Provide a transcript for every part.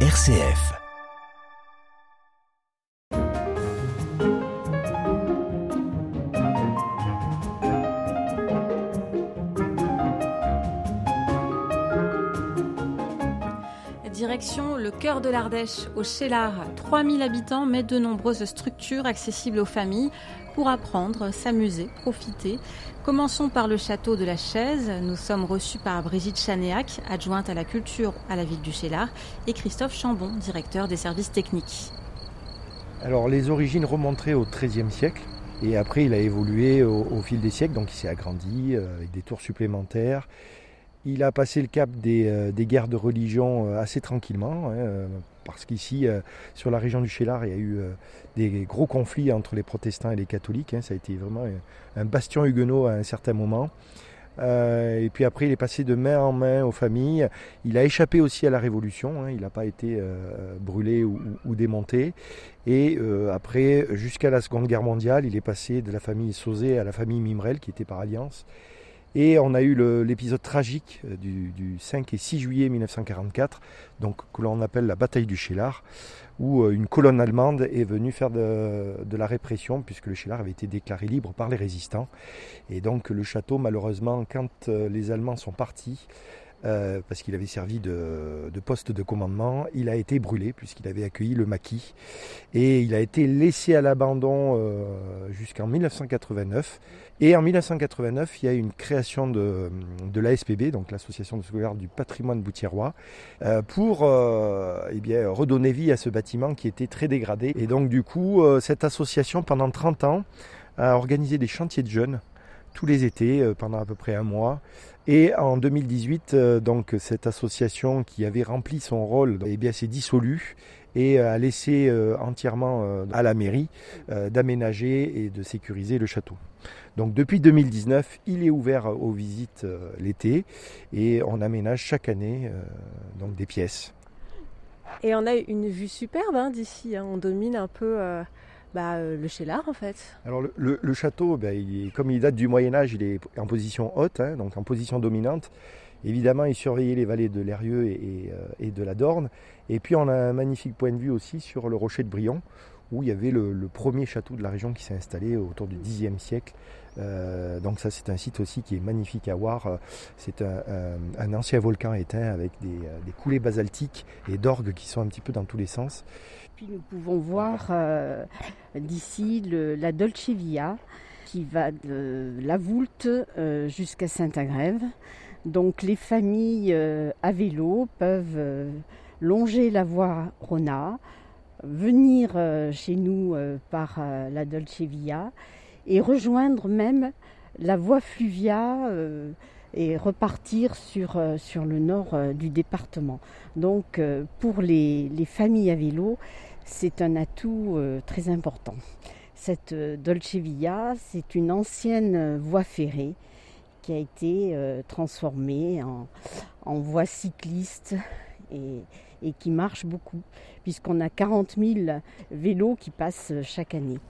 RCF. Le cœur de l'Ardèche, au Chélard. 3000 habitants, mais de nombreuses structures accessibles aux familles pour apprendre, s'amuser, profiter. Commençons par le château de la Chaise. Nous sommes reçus par Brigitte Chanéac, adjointe à la culture à la ville du Chélard, et Christophe Chambon, directeur des services techniques. Alors les origines remonteraient au XIIIe siècle. Et après, il a évolué au, au fil des siècles, donc il s'est agrandi euh, avec des tours supplémentaires. Il a passé le cap des, euh, guerres de religion euh, assez tranquillement, hein, euh, parce qu'ici, sur la région du Chélard, il y a eu des gros conflits entre les protestants et les catholiques. hein. ça a été vraiment un, bastion huguenot à un certain moment. Et puis après, il est passé de main en main aux familles. Il a échappé aussi à la Révolution. hein. Il n'a pas été brûlé ou, démonté. Et après, jusqu'à la Seconde Guerre mondiale, il est passé de la famille Sauzet à la famille Mimrel, qui était par alliance. Et on a eu l'épisode tragique euh, du, du 5 et 6 juillet 1944, donc que l'on appelle la bataille du Chélard, où euh, une colonne allemande est venue faire de, la répression, puisque le Chélard avait été déclaré libre par les résistants. Et donc le château, malheureusement, quand euh, les Allemands sont partis, parce qu'il avait servi de, poste de commandement, il a été brûlé, puisqu'il avait accueilli le maquis. Et il a été laissé à l'abandon jusqu'en 1989. Et en 1989, il y a une création de, de l'ASPB, donc l'Association de sauvegarde du patrimoine boutiérois, euh, pour euh, eh bien, redonner vie à ce bâtiment qui était très dégradé. Et donc du coup, euh, cette association, pendant 30 ans, a organisé des chantiers de jeunes tous les étés, pendant à peu près un mois. Et en 2018, euh, donc cette association qui avait rempli son rôle, eh bien, s'est dissolue et euh, a laissé euh, entièrement euh, à la mairie euh, d'aménager et de sécuriser le château. Donc depuis 2019, il est ouvert aux visites euh, l'été et on aménage chaque année euh, donc des pièces. Et on a une vue superbe hein, d'ici. hein. On domine un peu euh, bah, euh, le Chélard en fait. Alors le, le- le château, ben, il est- comme il date du Moyen Âge, il est en position haute, hein, donc en position dominante. Évidemment, il surveillait les vallées de et, euh, et de la Dorne. Et puis on a un magnifique point de vue aussi sur le rocher de Brion, où il y avait le, premier château de la région qui s'est installé autour du Xe siècle. Euh, donc ça c'est un site aussi qui est magnifique à voir. C'est un, ancien volcan éteint avec des, euh, des coulées basaltiques et d'orgues qui sont un petit peu dans tous les sens. Puis nous pouvons voir d'ici la Dolce Via qui va de la Voulte jusqu'à Saint-Agrève. Donc les familles euh, à vélo peuvent euh, longer la voie Rona, venir euh, chez nous par la Dolce Via et rejoindre même la voie Fluvia et repartir sur, le nord du département. Donc pour les, les familles à vélo, c'est un atout très important. Cette Dolce Via, c'est une ancienne voie ferrée qui a été euh, transformée en, en voie cycliste et, et qui marche beaucoup, puisqu'on a 40 000 vélos qui passent chaque année.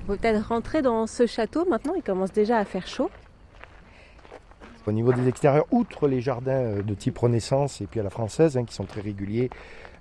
On peut peut-être rentrer dans ce château maintenant. Il commence déjà à faire chaud. Au niveau des extérieurs, outre les jardins euh, de type Renaissance et puis à la française, hein, qui sont très réguliers,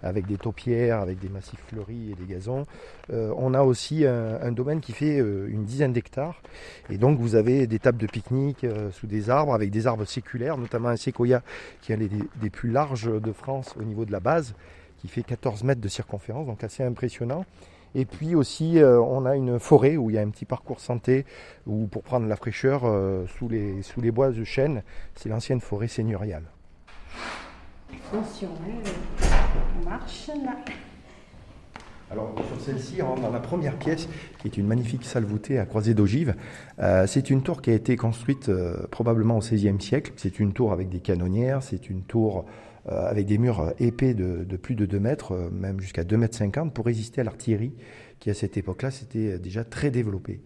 avec des taupières, avec des massifs fleuris et des gazons, euh, on a aussi un, domaine qui fait euh, une dizaine d'hectares. Et donc vous avez des tables de pique-nique euh, sous des arbres, avec des arbres séculaires, notamment un séquoia qui est un des, plus larges de France au niveau de la base, qui fait 14 mètres de circonférence, donc assez impressionnant. Et puis aussi, on a une forêt où il y a un petit parcours santé, où pour prendre la fraîcheur sous, les, sous les bois de chêne, c'est l'ancienne forêt seigneuriale. Attention, on marche là. Alors sur celle-ci, dans la première pièce, qui est une magnifique salle voûtée à croisée d'ogive. Euh, c'est une tour qui a été construite euh, probablement au XVIe siècle. C'est une tour avec des canonnières, c'est une tour euh, avec des murs épais de, de plus de 2 mètres, même jusqu'à 2 mètres 50, pour résister à l'artillerie, qui à cette époque-là, c'était déjà très développé.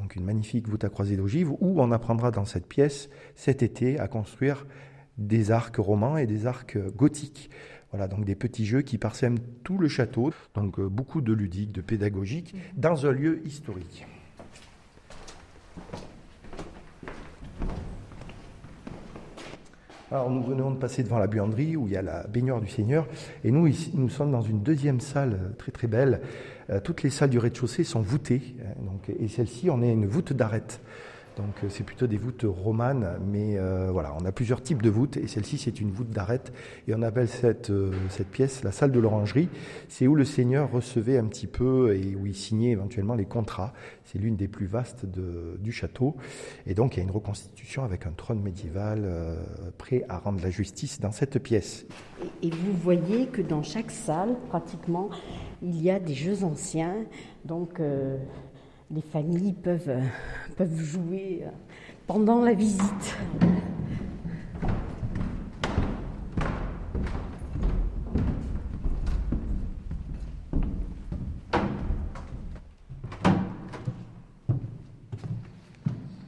Donc une magnifique voûte à croisée d'ogive, où on apprendra dans cette pièce, cet été, à construire des arcs romans et des arcs gothiques. Voilà, donc des petits jeux qui parsèment tout le château, donc euh, beaucoup de ludique, de pédagogique, dans un lieu historique. Alors nous venons de passer devant la buanderie où il y a la baignoire du Seigneur et nous ici, nous sommes dans une deuxième salle euh, très très belle. Euh, toutes les salles du rez-de-chaussée sont voûtées hein, donc, et celle-ci on est une voûte d'arête. Donc euh, c'est plutôt des voûtes romanes, mais euh, voilà, on a plusieurs types de voûtes et celle-ci c'est une voûte d'arête et on appelle cette, euh, cette pièce la salle de l'orangerie. C'est où le Seigneur recevait un petit peu et où il signait éventuellement les contrats. C'est l'une des plus vastes du château et donc il y a une reconstitution avec un trône médiéval prêt à rendre la justice dans cette pièce. Et, et vous voyez que dans chaque salle, pratiquement, il y a des jeux anciens, donc les familles peuvent, peuvent jouer pendant la visite.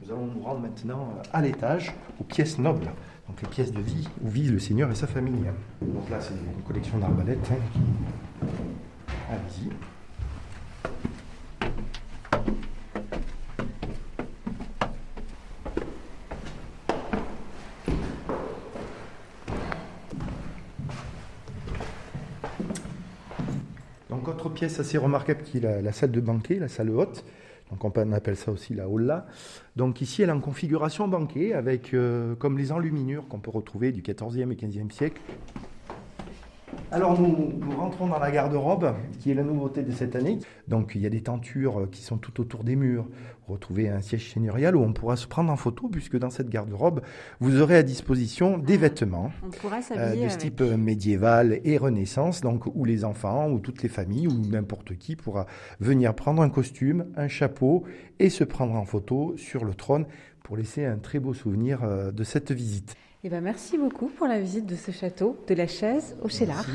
Nous allons nous rendre maintenant à l'étage, aux pièces nobles, donc les pièces de vie où vit le Seigneur et sa famille. Donc là, c'est une collection d'arbalètes. Hein. Allez-y. Donc autre pièce assez remarquable qui est la, salle de banquet, la salle haute. Donc on appelle ça aussi la holla. Donc ici elle est en configuration banquet avec euh, comme les enluminures qu'on peut retrouver du 14e et 15e siècle. Alors nous, nous, rentrons dans la garde-robe, qui est la nouveauté de cette année. Donc il y a des tentures qui sont tout autour des murs. Retrouvez un siège seigneurial où on pourra se prendre en photo, puisque dans cette garde-robe, vous aurez à disposition des vêtements euh, de avec. type médiéval et Renaissance, donc où les enfants, ou toutes les familles, ou n'importe qui pourra venir prendre un costume, un chapeau et se prendre en photo sur le trône pour laisser un très beau souvenir euh, de cette visite. Eh ben, merci beaucoup pour la visite de ce château, de la chaise au Chélar.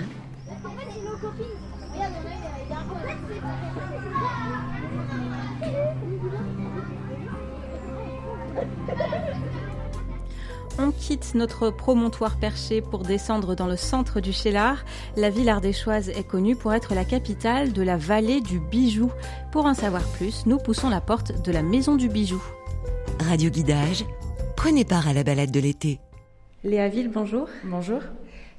On quitte notre promontoire perché pour descendre dans le centre du Chélar. La ville ardéchoise est connue pour être la capitale de la vallée du bijou. Pour en savoir plus, nous poussons la porte de la maison du bijou. Radio Guidage, prenez part à la balade de l'été. Léa Ville, bonjour. Bonjour.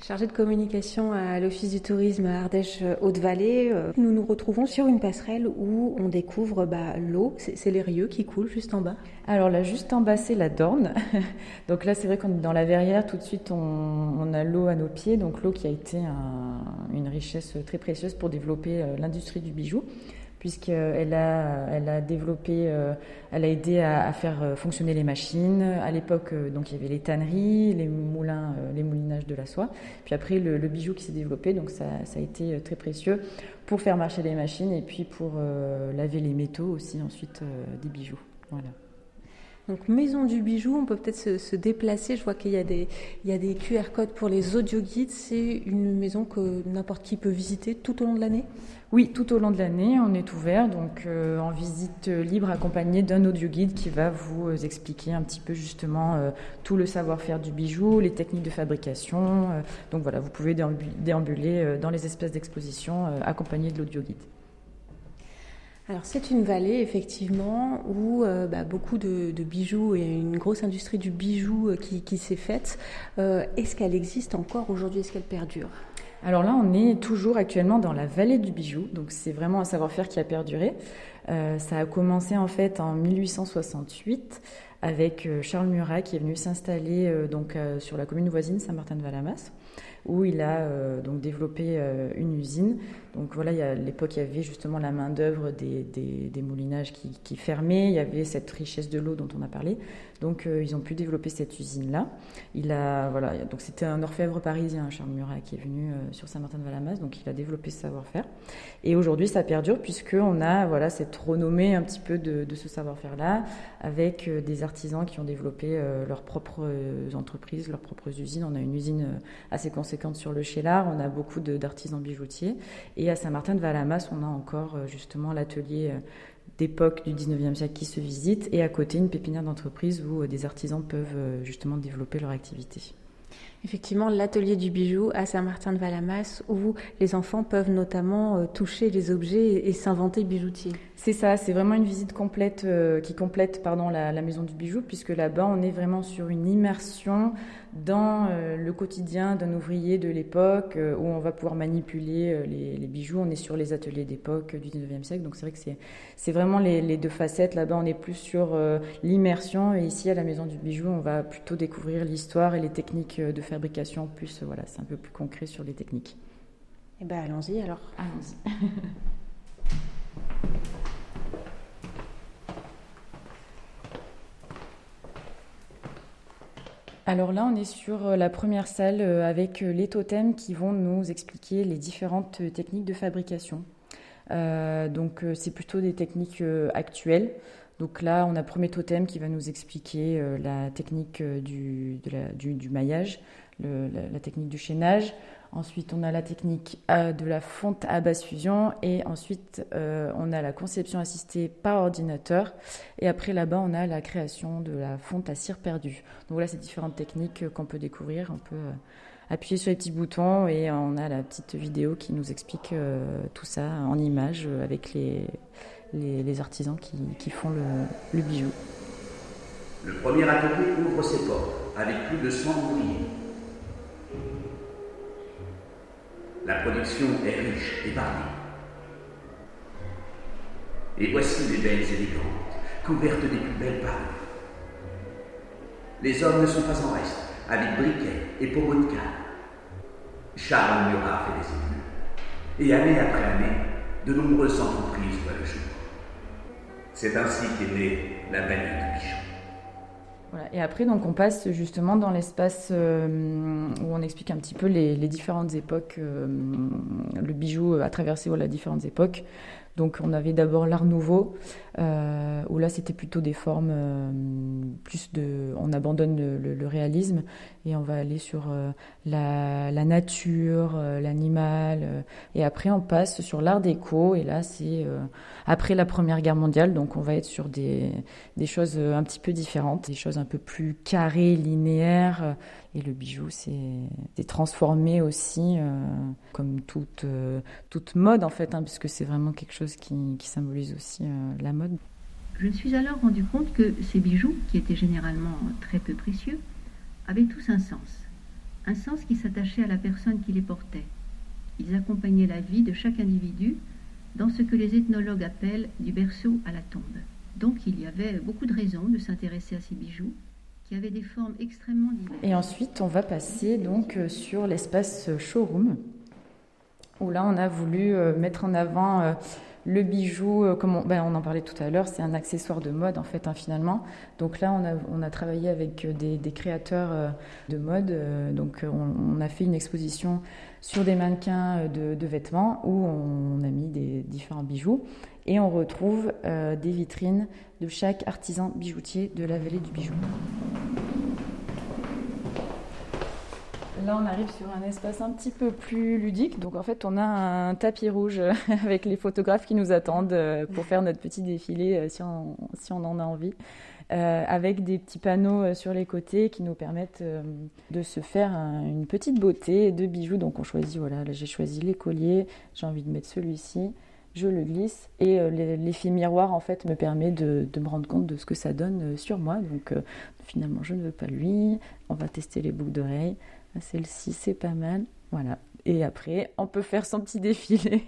Chargée de communication à l'Office du tourisme Ardèche Haute-Vallée, nous nous retrouvons sur une passerelle où on découvre bah, l'eau. C'est les rieux qui coulent juste en bas. Alors là, juste en bas, c'est la Dorne. donc là, c'est vrai qu'on est dans la verrière. Tout de suite, on, on a l'eau à nos pieds. Donc l'eau qui a été un, une richesse très précieuse pour développer euh, l'industrie du bijou puisqu'elle a, elle a développé, euh, elle a aidé à, faire fonctionner les machines. À l'époque, euh, donc il y avait les tanneries, les moulins, euh, les moulinages de la soie. Puis après, le, le bijou qui s'est développé, donc ça, ça, a été très précieux pour faire marcher les machines et puis pour laver les métaux aussi ensuite des bijoux. Voilà. Donc maison du bijou, on peut peut-être se, déplacer. Je vois qu'il y a des, y a des QR codes pour les audio guides. C'est une maison que n'importe qui peut visiter tout au long de l'année? Oui, tout au long de l'année, on est ouvert, donc euh, en visite libre accompagné d'un audio guide qui va vous expliquer un petit peu justement euh, tout le savoir-faire du bijou, les techniques de fabrication. Euh, donc voilà, vous pouvez déambuler dans les espèces d'exposition accompagné de l'audio guide. Alors c'est une vallée effectivement où euh, bah, beaucoup de, de, bijoux et une grosse industrie du bijou qui, qui s'est faite. Euh, Est-ce qu'elle existe encore aujourd'hui? Est-ce qu'elle perdure? Alors là, on est toujours actuellement dans la vallée du bijou, donc c'est vraiment un savoir-faire qui a perduré. Euh, ça a commencé en fait en 1868 avec Charles Murat qui est venu s'installer euh, donc euh, sur la commune voisine Saint-Martin-de-Valamas où il a euh, donc développé euh, une usine. Donc voilà, à l'époque, il y avait justement la main-d'œuvre des, moulinages qui, qui, fermaient, il y avait cette richesse de l'eau dont on a parlé. Donc euh, ils ont pu développer cette usine-là. Il a, voilà, donc c'était un orfèvre parisien, Charles Murat, qui est venu sur Saint-Martin-de-Valamas, donc il a développé ce savoir-faire. Et aujourd'hui, ça perdure puisqu'on a voilà, cette renommée un petit peu de, de ce savoir-faire-là, avec des artisans qui ont développé leurs propres entreprises, leurs propres usines. On a une usine assez conséquente sur le Chélar, on a beaucoup d'artisans bijoutiers. Et à Saint-Martin-de-Valamas, on a encore justement l'atelier d'époque du 19e siècle qui se visite et à côté une pépinière d'entreprise où des artisans peuvent justement développer leur activité. Effectivement, l'atelier du bijou à Saint-Martin-de-Valamas, où les enfants peuvent notamment euh, toucher les objets et s'inventer bijoutier. C'est ça, c'est vraiment une visite complète euh, qui complète la, maison du bijou, puisque là-bas, on est vraiment sur une immersion dans euh, le quotidien d'un ouvrier de l'époque, où on va pouvoir manipuler les, bijoux. On est sur les ateliers d'époque du 19e siècle, donc c'est vrai que c'est vraiment les, les, deux facettes. Là-bas, on est plus sur l'immersion, et ici, à la maison du bijou, on va plutôt découvrir l'histoire et les techniques de fabrication, plus voilà, c'est un peu plus concret sur les techniques. Eh bien, allons-y alors. Allons-y. Alors là, on est sur euh, la première salle euh, avec euh, les totems qui vont nous expliquer les différentes techniques de fabrication. donc c'est plutôt des techniques actuelles. Donc là, on a premier totem qui va nous expliquer la technique du, du maillage, la, technique du chaînage. Ensuite, on a la technique euh, de la fonte à basse fusion. Et ensuite, euh, on a la conception assistée par ordinateur. Et après, là-bas, on a la création de la fonte à cire perdue. Donc voilà, ces différentes techniques qu'on peut découvrir. On peut euh, appuyer sur les petits boutons et on a la petite vidéo qui nous explique tout ça en images avec les, les, artisans qui, font le, bijou. Le premier atelier ouvre ses portes avec plus de 100 ouvriers. La production est riche et variée. Et voici les belles élégantes, couvertes des plus belles parures. Les hommes ne sont pas en reste, avec briquets et pommeaux de canne. Charles Murat fait des émules. Et année après année, de nombreuses entreprises voient le jour. C'est ainsi qu'est née la vallée du Bichon. Et après, donc, on passe justement dans l'espace euh, où on explique un petit peu les, différentes époques. Euh, le bijou a traversé voilà, différentes époques. Donc on avait d'abord l'art nouveau, euh, où là c'était plutôt des formes euh, plus de... On abandonne le, réalisme et on va aller sur euh, la, nature, l'animal. et après on passe sur l'art déco, et là c'est après la Première Guerre mondiale, donc on va être sur des, des choses un petit peu différentes, des choses un peu plus carrées, linéaires. Et le bijou c'est transformé aussi, comme toute, toute mode en fait, hein, puisque c'est vraiment quelque chose qui, symbolise aussi euh, la mode. Je me suis alors rendu compte que ces bijoux, qui étaient généralement très peu précieux, avaient tous un sens. Un sens qui s'attachait à la personne qui les portait. Ils accompagnaient la vie de chaque individu dans ce que les ethnologues appellent du berceau à la tombe. Donc il y avait beaucoup de raisons de s'intéresser à ces bijoux qui avaient des formes extrêmement diverses. Et ensuite, on va passer donc euh, sur l'espace showroom où là on a voulu euh, mettre en avant le bijou, euh, comme ben, on, en parlait tout à l'heure, c'est un accessoire de mode en fait hein, finalement. Donc là, on a, travaillé avec euh, des, créateurs euh, de mode. donc on, a fait une exposition sur des mannequins de, vêtements où on, a mis des différents bijoux et on retrouve des vitrines de chaque artisan bijoutier de la vallée du bijou. Là, on arrive sur un espace un petit peu plus ludique. Donc, en fait, on a un tapis rouge avec les photographes qui nous attendent euh, pour faire notre petit défilé euh, si on, en a envie. Euh, avec des petits panneaux sur les côtés qui nous permettent de se faire une petite beauté de bijoux. Donc, on choisit, voilà, là, j'ai choisi les colliers. J'ai envie de mettre celui-ci. Je le glisse et l'effet miroir en fait me permet de, me rendre compte de ce que ça donne sur moi. Donc finalement je ne veux pas lui. On va tester les boucles d'oreilles. Ah, celle-ci, c'est pas mal. Voilà. Et après, on peut faire son petit défilé.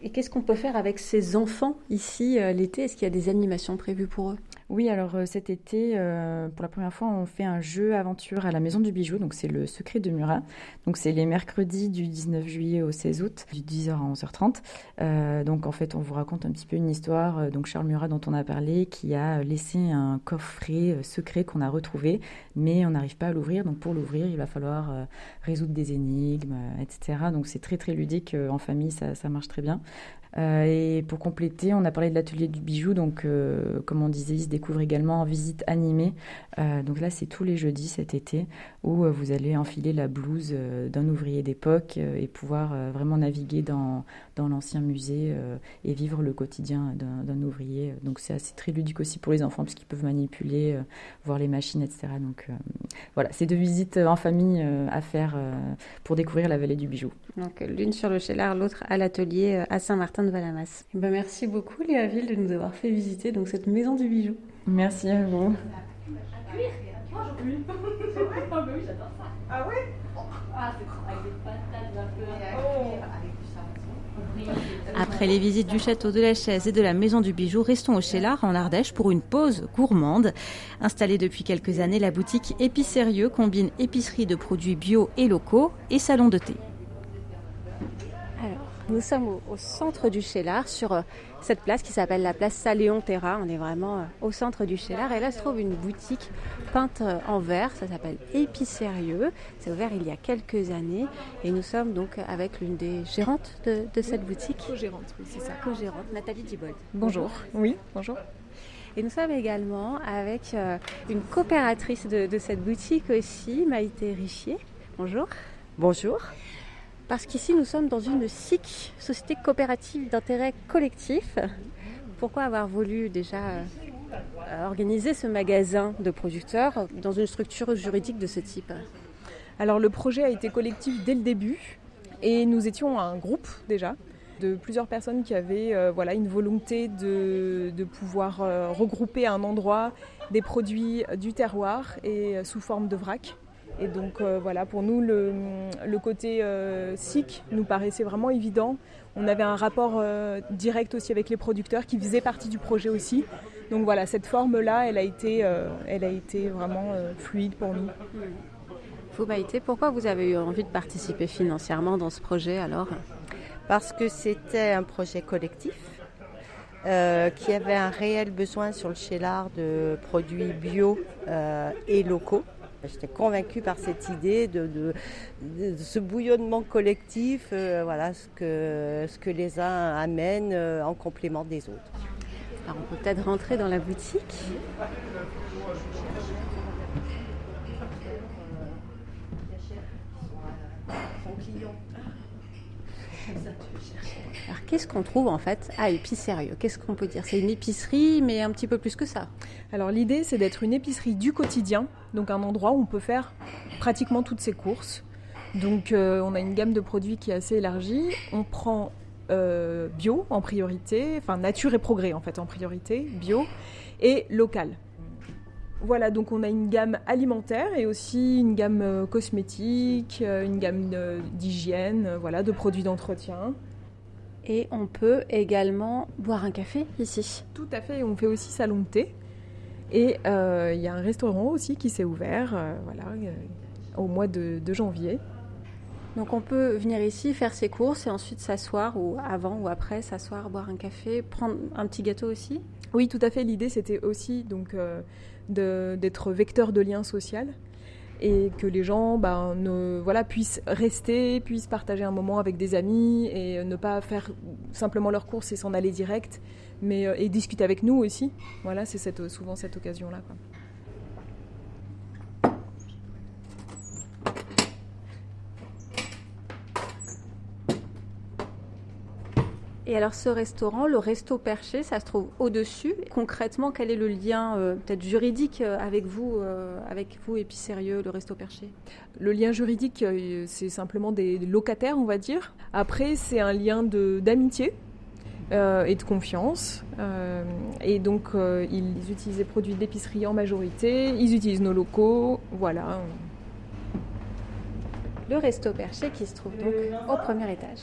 Et qu'est-ce qu'on peut faire avec ces enfants ici euh, l'été? Est-ce qu'il y a des animations prévues pour eux? Oui, alors euh, cet été, euh, pour la première fois, on fait un jeu aventure à la Maison du Bijou. Donc c'est le secret de Murat. Donc c'est les mercredis du 19 juillet au 16 août, du 10h à 11h30. Euh, donc en fait, on vous raconte un petit peu une histoire. Donc Charles Murat, dont on a parlé, qui a laissé un coffret secret qu'on a retrouvé, mais on n'arrive pas à l'ouvrir. Donc pour l'ouvrir, il va falloir résoudre des énigmes, etc. Donc c'est très très ludique en famille, ça, ça marche très bien. Euh, et pour compléter, on a parlé de l'atelier du bijou. Donc, euh, comme on disait, il se découvre également en visite animée. Euh, donc là, c'est tous les jeudis cet été où vous allez enfiler la blouse d'un ouvrier d'époque et pouvoir vraiment naviguer dans, l'ancien musée et vivre le quotidien d'un ouvrier. Donc, c'est assez très ludique aussi pour les enfants puisqu'ils peuvent manipuler, voir les machines, etc. Donc, voilà, c'est deux visites en famille à faire pour découvrir la vallée du bijou. Donc, l'une sur le Chélar, l'autre à l'atelier à Saint-Martin de Valamas. Eh ben, merci beaucoup Léa Ville de nous avoir fait visiter donc, cette maison du bijou. Merci à vous. Après les visites du château de la Chaise et de la maison du bijou, restons au Chélard en Ardèche pour une pause gourmande. Installée depuis quelques années, la boutique Épicérieux combine épicerie de produits bio et locaux et salon de thé. Nous sommes au, centre du Chélar, sur euh, cette place qui s'appelle la place Saléon Terra. On est vraiment euh, au centre du Chélar. Et là se trouve une boutique peinte euh, en verre. Ça s'appelle Épicérieux. C'est ouvert il y a quelques années. Et nous sommes donc avec l'une des gérantes de, cette boutique. Co-gérante, oui, c'est ça. Co-gérante, Nathalie Dibold. Bonjour. Oui, bonjour. Et nous sommes également avec une coopératrice de, de cette boutique aussi, Maïté Richier. Bonjour. Bonjour parce qu'ici nous sommes dans une SIC, Société coopérative d'intérêt collectif. Pourquoi avoir voulu déjà euh, organiser ce magasin de producteurs dans une structure juridique de ce type? Alors le projet a été collectif dès le début et nous étions un groupe déjà de plusieurs personnes qui avaient euh, voilà, une volonté de, pouvoir euh, regrouper à un endroit des produits du terroir et sous forme de vrac. Et donc euh, voilà, pour nous, le, côté euh, SIC nous paraissait vraiment évident. On avait un rapport euh, direct aussi avec les producteurs qui faisaient partie du projet aussi. Donc voilà, cette forme-là, elle, a été, elle a été vraiment fluide pour nous. Vous, Maïté, pourquoi vous avez eu envie de participer financièrement dans ce projet alors? Parce que c'était un projet collectif. qui avait un réel besoin sur le Chélard de produits bio et locaux. J'étais convaincue par cette idée de, ce bouillonnement collectif, euh, voilà, ce que, ce que les uns amènent euh, en complément des autres. Alors on peut peut-être rentrer dans la boutique. Alors qu'est-ce qu'on trouve en fait à Épicérieux Qu'est-ce qu'on peut dire? C'est une épicerie, mais un petit peu plus que ça. Alors l'idée, c'est d'être une épicerie du quotidien, donc un endroit où on peut faire pratiquement toutes ses courses. Donc euh, on a une gamme de produits qui est assez élargie. On prend euh, bio en priorité, enfin nature et progrès en fait en priorité, bio et local. Voilà, donc on a une gamme alimentaire et aussi une gamme euh, cosmétique, une gamme d'hygiène, voilà, de produits d'entretien. Et on peut également boire un café ici. Tout à fait, on fait aussi salon de thé. Et euh, il y a un restaurant aussi qui s'est ouvert euh, voilà, euh, au mois de, janvier. Donc on peut venir ici, faire ses courses et ensuite s'asseoir, ou avant ou après, s'asseoir, boire un café, prendre un petit gâteau aussi Oui, tout à fait. L'idée, c'était aussi donc d'être vecteur de lien social et que les gens ben, ne, voilà, puissent rester, puissent partager un moment avec des amis et ne pas faire simplement leurs courses et s'en aller direct, mais euh, et discuter avec nous aussi. Voilà, c'est souvent cette occasion-là. Et alors ce restaurant, le Resto Perché, ça se trouve au-dessus. Concrètement, quel est le lien euh, peut-être juridique euh, avec vous, euh, avec vous Épicérieux, le Resto Perché? Le lien juridique, c'est simplement des locataires, on va dire. Après, c'est un lien d'amitié. et de confiance. et donc, ils utilisent des produits d'épicerie en majorité, ils utilisent nos locaux, voilà. Le Resto Perché qui se trouve donc au premier étage.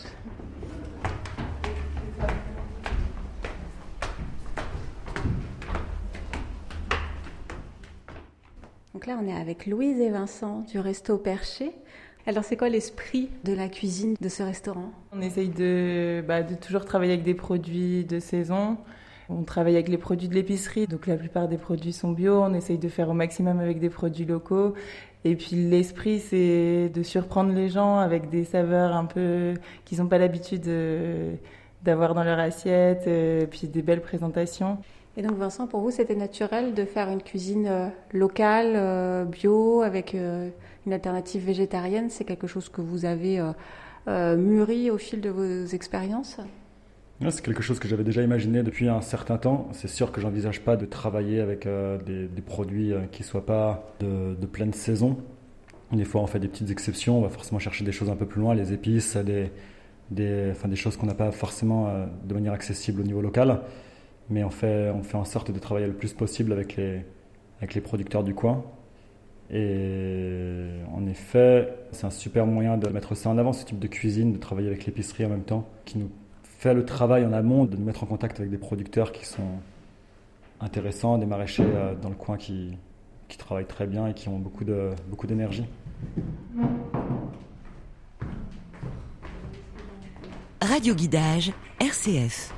Donc là, on est avec Louise et Vincent du Resto Perché. Alors, c'est quoi l'esprit de la cuisine de ce restaurant? On essaye de, bah, de, toujours travailler avec des produits de saison. On travaille avec les produits de l'épicerie, donc la plupart des produits sont bio. On essaye de faire au maximum avec des produits locaux. Et puis l'esprit, c'est de surprendre les gens avec des saveurs un peu qu'ils n'ont pas l'habitude de d'avoir dans leur assiette, et puis des belles présentations. Et donc Vincent, pour vous, c'était naturel de faire une cuisine euh, locale, euh, bio, avec euh, une alternative végétarienne? C'est quelque chose que vous avez mûri au fil de vos expériences? C'est quelque chose que j'avais déjà imaginé depuis un certain temps. C'est sûr que j'envisage pas de travailler avec des, produits qui ne soient pas de, pleine saison. Des fois, on fait des petites exceptions. On va forcément chercher des choses un peu plus loin, les épices, des, choses qu'on n'a pas forcément de manière accessible au niveau local mais on fait, on fait en sorte de travailler le plus possible avec les, avec les producteurs du coin. Et en effet, c'est un super moyen de mettre ça en avant, ce type de cuisine, de travailler avec l'épicerie en même temps, qui nous fait le travail en amont de nous mettre en contact avec des producteurs qui sont intéressants, des maraîchers euh, dans le coin qui, qui travaillent très bien et qui ont beaucoup d'énergie. Beaucoup Radio Guidage, RCF.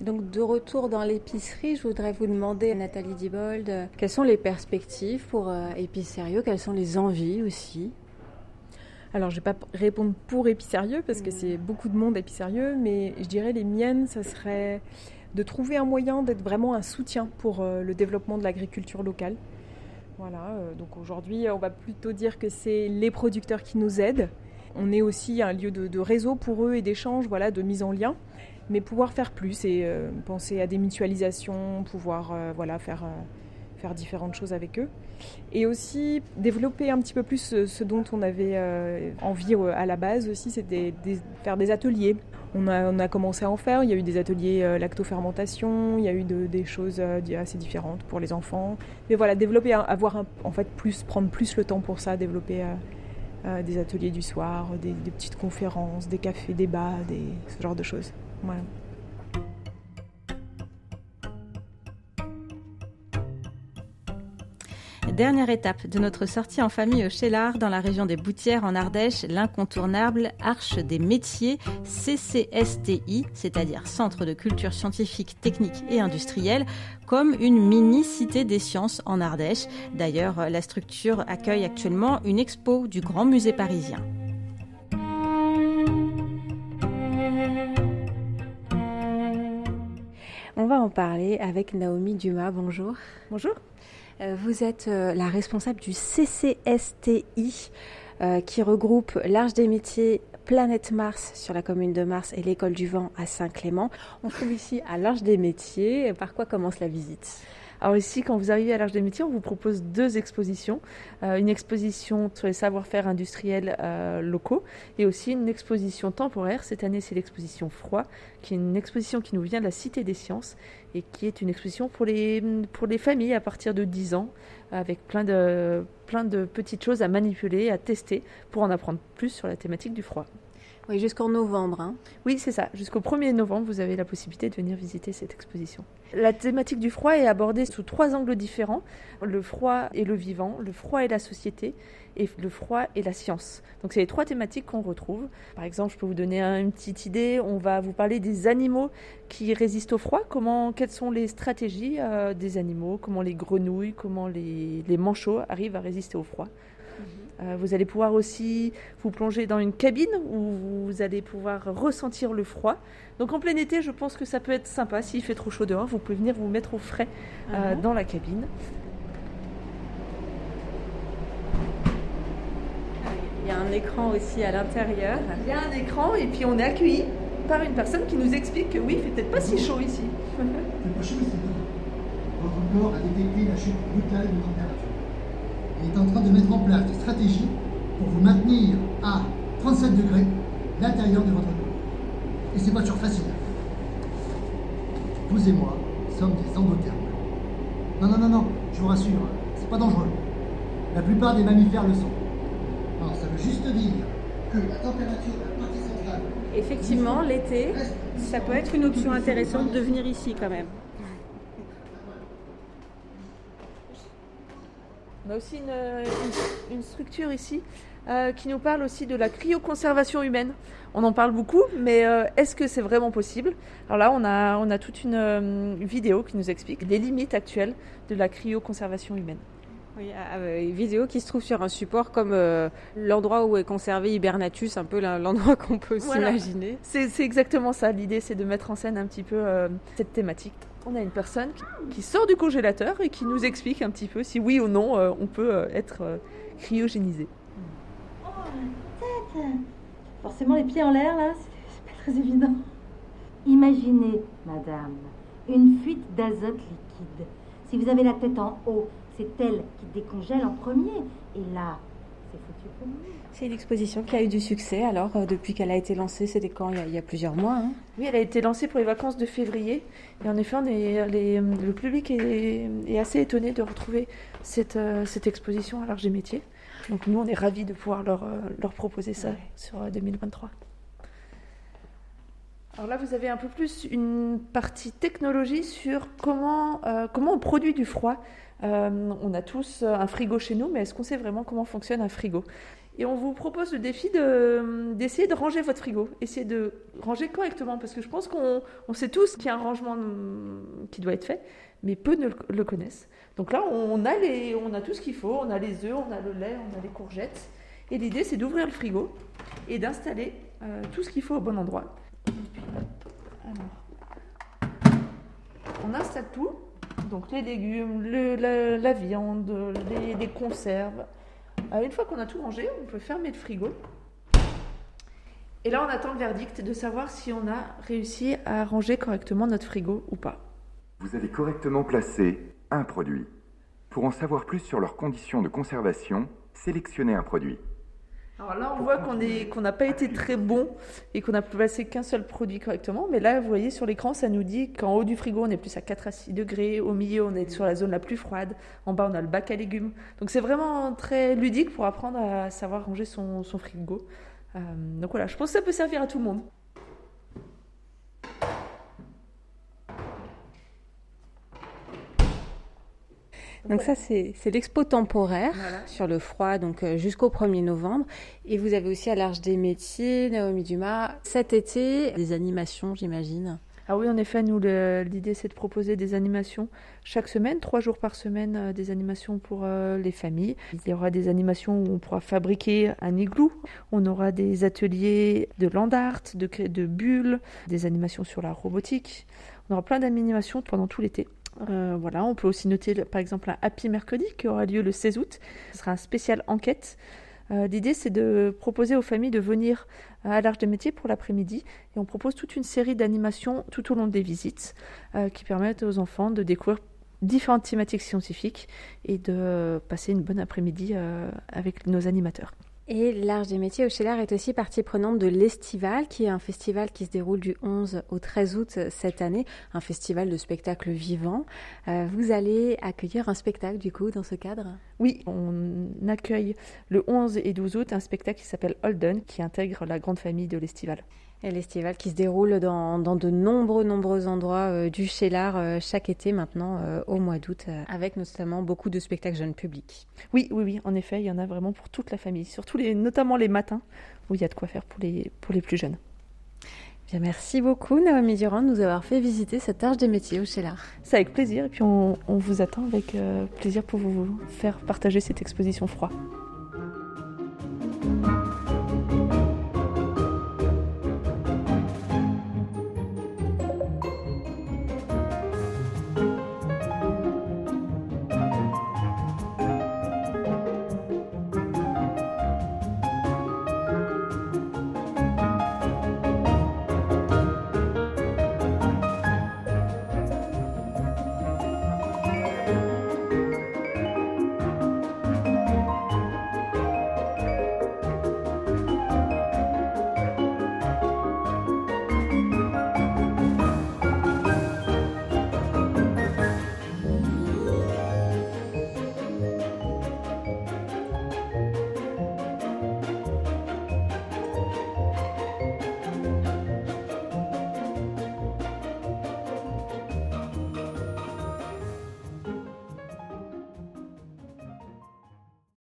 Donc de retour dans l'épicerie, je voudrais vous demander, Nathalie Dibold, quelles sont les perspectives pour euh, Épicérieux Quelles sont les envies aussi? Alors, je ne vais pas répondre pour Épicérieux parce que c'est beaucoup de monde Épicérieux, mais je dirais les miennes, ça serait de trouver un moyen d'être vraiment un soutien pour euh, le développement de l'agriculture locale. Voilà, euh, donc aujourd'hui, on va plutôt dire que c'est les producteurs qui nous aident. On est aussi un lieu de, réseau pour eux et d'échange, voilà, de mise en lien mais pouvoir faire plus et euh, penser à des mutualisations, pouvoir euh, voilà, faire, euh, faire différentes choses avec eux. Et aussi développer un petit peu plus ce, dont on avait envie à la base aussi, c'est faire des ateliers. On a, on a, commencé à en faire, il y a eu des ateliers lactofermentation, il y a eu des choses assez différentes pour les enfants. Mais voilà, développer, avoir en fait plus, prendre plus le temps pour ça, développer des ateliers du soir, des, petites conférences, des cafés, débats, des, ce genre de choses. Dernière étape de notre sortie en famille au Chélard, dans la région des Boutières en Ardèche, l'incontournable Arche des métiers CCSTI, c'est-à-dire Centre de culture scientifique, technique et industrielle, comme une mini-cité des sciences en Ardèche. D'ailleurs, la structure accueille actuellement une expo du Grand Musée parisien. On va en parler avec Naomi Dumas. Bonjour. Bonjour. Euh, vous êtes euh, la responsable du CCSTI euh, qui regroupe l'Arche des métiers Planète Mars sur la commune de Mars et l'école du vent à Saint-Clément. On se trouve ici à l'Arche des métiers. Par quoi commence la visite? Alors ici, quand vous arrivez à l'Arche des métiers, on vous propose deux expositions. Une exposition sur les savoir-faire industriels locaux et aussi une exposition temporaire. Cette année, c'est l'exposition Froid, qui est une exposition qui nous vient de la Cité des Sciences et qui est une exposition pour les, pour les familles à partir de 10 ans, avec plein de, plein de petites choses à manipuler, à tester pour en apprendre plus sur la thématique du froid. Oui, jusqu'en novembre. Hein. Oui, c'est ça. Jusqu'au 1er novembre, vous avez la possibilité de venir visiter cette exposition. La thématique du froid est abordée sous trois angles différents. Le froid et le vivant, le froid et la société, et le froid et la science. Donc c'est les trois thématiques qu'on retrouve. Par exemple, je peux vous donner une petite idée. On va vous parler des animaux qui résistent au froid. Comment, quelles sont les stratégies euh, des animaux? Comment les grenouilles, comment les, les manchots arrivent à résister au froid? Vous allez pouvoir aussi vous plonger dans une cabine où vous allez pouvoir ressentir le froid. Donc en plein été, je pense que ça peut être sympa. S'il fait trop chaud dehors, vous pouvez venir vous mettre au frais euh, uh-huh. dans la cabine. Il y a un écran aussi à l'intérieur. Il y a un écran et puis on est accueilli par une personne qui nous explique que oui, il fait peut-être pas si chaud ici. c'est pas chaud, mais c'est Votre corps a détecté la chute brutale de température est en train de mettre en place des stratégies pour vous maintenir à 37 degrés l'intérieur de votre corps. Et c'est pas toujours facile. Vous et moi sommes des endothermes. Non, non, non, non, je vous rassure, c'est pas dangereux. La plupart des mammifères le sont. Alors, ça veut juste dire que la température de la partie centrale. Effectivement, l'été, ça peut être une option intéressante de venir ici quand même. On a aussi une, structure ici euh, qui nous parle aussi de la cryoconservation humaine. On en parle beaucoup, mais euh, est-ce que c'est vraiment possible? Alors là, on a, on a toute une, euh, vidéo qui nous explique les limites actuelles de la cryoconservation humaine. Oui, une vidéo qui se trouve sur un support comme l'endroit où est conservé Hibernatus, un peu l'endroit qu'on peut s'imaginer. C'est exactement ça. L'idée, c'est de mettre en scène un petit peu cette thématique. On a une personne qui sort du congélateur et qui nous explique un petit peu si oui ou non on peut être cryogénisé. Oh, tête Forcément, les pieds en l'air, là, c'est pas très évident. Imaginez, madame, une fuite d'azote liquide. Si vous avez la tête en haut, c'est elle qui décongèle en premier. Et là, c'est foutu pour nous. C'est une exposition qui a eu du succès. Alors, euh, depuis qu'elle a été lancée, c'était quand? Il y, a, plusieurs mois. Hein oui, elle a été lancée pour les vacances de février. Et en effet, on est, le public est, assez étonné de retrouver cette, euh, cette exposition à l'Arche des métiers. Donc nous, on est ravis de pouvoir leur, euh, leur proposer ça sur 2023. Alors là, vous avez un peu plus une partie technologie sur comment, euh, comment on produit du froid. Euh, on a tous un frigo chez nous, mais est-ce qu'on sait vraiment comment fonctionne un frigo? Et on vous propose le défi d'essayer de, ranger votre frigo, essayer de ranger correctement, parce que je pense qu'on sait tous qu'il y a un rangement qui doit être fait, mais peu ne le connaissent. Donc là, on a, les, on a tout ce qu'il faut, on a les œufs, on a le lait, on a les courgettes. Et l'idée, c'est d'ouvrir le frigo et d'installer euh, tout ce qu'il faut au bon endroit. on installe tout, donc les légumes, la, viande, les, conserves. Euh, une fois qu'on a tout rangé, on peut fermer le frigo. Et là, on attend le verdict de savoir si on a réussi à ranger correctement notre frigo ou pas. Vous avez correctement placé un produit. Pour en savoir plus sur leurs conditions de conservation, sélectionnez un produit. Alors là, on voit qu'on n'a pas été très bon et qu'on n'a placé qu'un seul produit correctement. Mais là, vous voyez sur l'écran, ça nous dit qu'en haut du frigo, on est plus à 4 à 6 degrés. Au milieu, on est sur la zone la plus froide. En bas, on a le bac à légumes. Donc c'est vraiment très ludique pour apprendre à savoir ranger son, frigo. Euh, donc voilà, je pense que ça peut servir à tout le monde. Donc ça, c'est l'expo temporaire sur le froid, donc euh, jusqu'au 1er novembre. Et vous avez aussi à l'Arche des Métiers, Naomi Dumas, cet été, des animations, j'imagine. Ah oui, en effet, nous, l'idée, c'est de proposer des animations chaque semaine, trois jours par semaine, euh, des animations pour euh, les familles. Il y aura des animations où on pourra fabriquer un igloo. On aura des ateliers de land art, de, de bulles, des animations sur la robotique. On aura plein d'animations pendant tout l'été. Euh, voilà, on peut aussi noter par exemple un Happy Mercredi qui aura lieu le 16 août. Ce sera un spécial enquête. Euh, l'idée, c'est de proposer aux familles de venir à l'Arche des métiers pour l'après-midi et on propose toute une série d'animations tout au long des visites euh, qui permettent aux enfants de découvrir différentes thématiques scientifiques et de passer une bonne après-midi avec nos animateurs. Et l'Arche des métiers au Chelar est aussi partie prenante de l'Estival, qui est un festival qui se déroule du 11 au 13 août cette année, un festival de spectacles vivants. Euh, vous allez accueillir un spectacle du coup dans ce cadre? Oui, on accueille le 11 et 12 août un spectacle qui s'appelle Holden, qui intègre la grande famille de l'Estival. Et l'estival qui se déroule dans, de nombreux, nombreux endroits euh, du Chélard euh, chaque été maintenant euh, au mois d'août, avec notamment beaucoup de spectacles jeunes publics. Oui, oui, oui, en effet, il y en a vraiment pour toute la famille, surtout les, notamment les matins où il y a de quoi faire pour les, pour les plus jeunes. Bien, merci beaucoup Naomi Durand de nous avoir fait visiter cette arche des métiers au Chelard. C'est avec plaisir et puis on, vous attend avec euh, plaisir pour vous faire partager cette exposition froid.